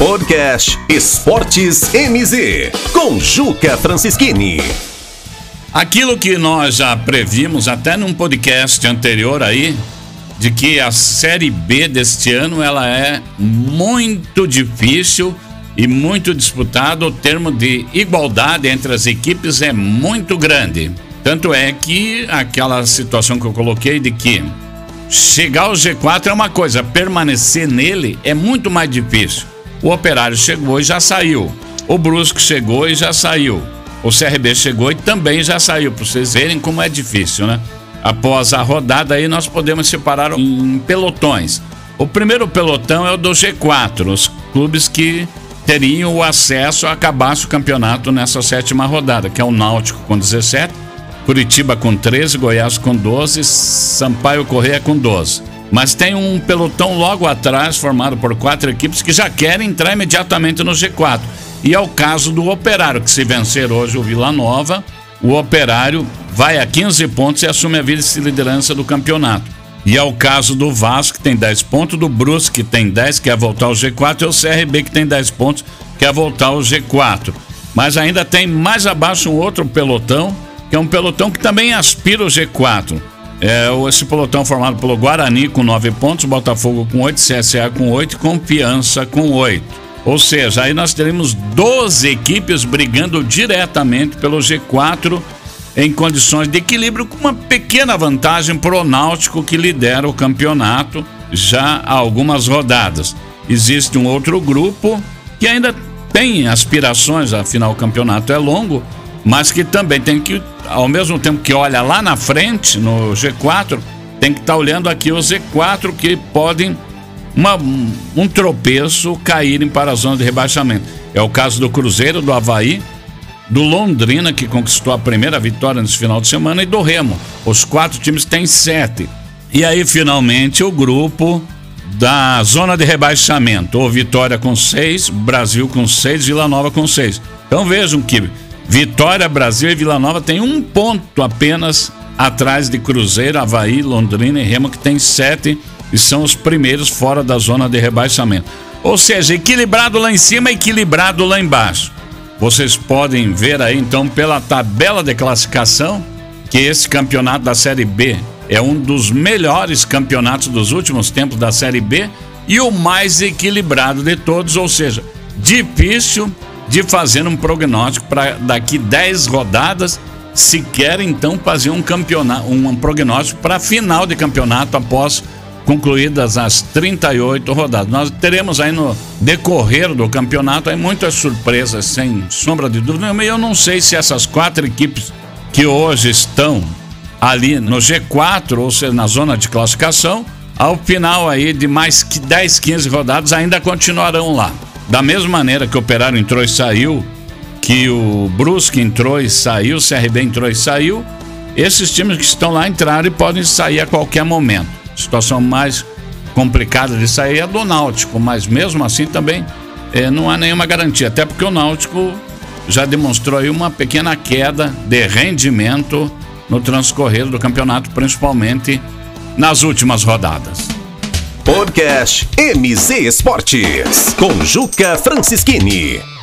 Podcast Esportes MZ, com Juca Francischini. Aquilo que nós já previmos até num podcast anterior aí, de que a Série B deste ano ela é muito difícil e muito disputada, o termo de igualdade entre as equipes é muito grande. Tanto é que aquela situação que eu coloquei de que chegar ao G4 é uma coisa, permanecer nele é muito mais difícil. O Operário chegou e já saiu. O Brusque chegou e já saiu. O CRB chegou e também já saiu, para vocês verem como é difícil, né? Após a rodada aí nós podemos separar em pelotões. O primeiro pelotão é o do G4, os clubes que teriam o acesso a acabasse o campeonato nessa sétima rodada, que é o Náutico com 17, Curitiba com 13, Goiás com 12, Sampaio Correia com 12. Mas tem um pelotão logo atrás, formado por quatro equipes que já querem entrar imediatamente no G4. E é o caso do Operário, que se vencer hoje o Vila Nova, o Operário vai a 15 pontos e assume a vice-liderança do campeonato. E é o caso do Vasco, que tem 10 pontos, do Brusque, que tem 10, quer voltar ao G4, e o CRB, que tem 10 pontos, quer voltar ao G4. Mas ainda tem mais abaixo um outro pelotão, que é um pelotão que também aspira o G4. É esse pelotão formado pelo Guarani com 9 pontos, Botafogo com 8, CSA com 8 e Confiança com 8. Ou seja, aí nós teremos 12 equipes brigando diretamente pelo G4 em condições de equilíbrio, com uma pequena vantagem para o Náutico que lidera o campeonato já há algumas rodadas. Existe um outro grupo que ainda tem aspirações, afinal o campeonato é longo, mas que também tem que, ao mesmo tempo que olha lá na frente, no G4, tem que estar tá olhando aqui o Z4 que podem, uma, um tropeço, caírem para a zona de rebaixamento. É o caso do Cruzeiro, do Havaí, do Londrina, que conquistou a primeira vitória nesse final de semana, e do Remo. Os quatro times têm sete. E aí, finalmente, o grupo da zona de rebaixamento. O Vitória com seis, Brasil com seis, Vila Nova com seis. Então vejam que Vitória, Brasil e Vila Nova têm um ponto apenas atrás de Cruzeiro, Havaí, Londrina e Remo, que tem sete e são os primeiros fora da zona de rebaixamento. Ou seja, equilibrado lá em cima, equilibrado lá embaixo. Vocês podem ver aí então pela tabela de classificação que esse campeonato da Série B é um dos melhores campeonatos dos últimos tempos da Série B e o mais equilibrado de todos, ou seja, difícil de fazer um prognóstico para daqui 10 rodadas, se quer então fazer um campeonato, um prognóstico para final de campeonato após concluídas as 38 rodadas. Nós teremos aí no decorrer do campeonato aí muitas surpresas, sem sombra de dúvida. E eu não sei se essas quatro equipes que hoje estão ali no G4, ou seja, na zona de classificação, ao final aí de mais que 10, 15 rodadas ainda continuarão lá. Da mesma maneira que o Operário entrou e saiu, que o Brusque entrou e saiu, o CRB entrou e saiu, esses times que estão lá entraram e podem sair a qualquer momento. A situação mais complicada de sair é a do Náutico, mas mesmo assim também é, não há nenhuma garantia, até porque o Náutico já demonstrou aí uma pequena queda de rendimento no transcorrer do campeonato, principalmente nas últimas rodadas. Podcast MZ Esportes, com Juca Francischini.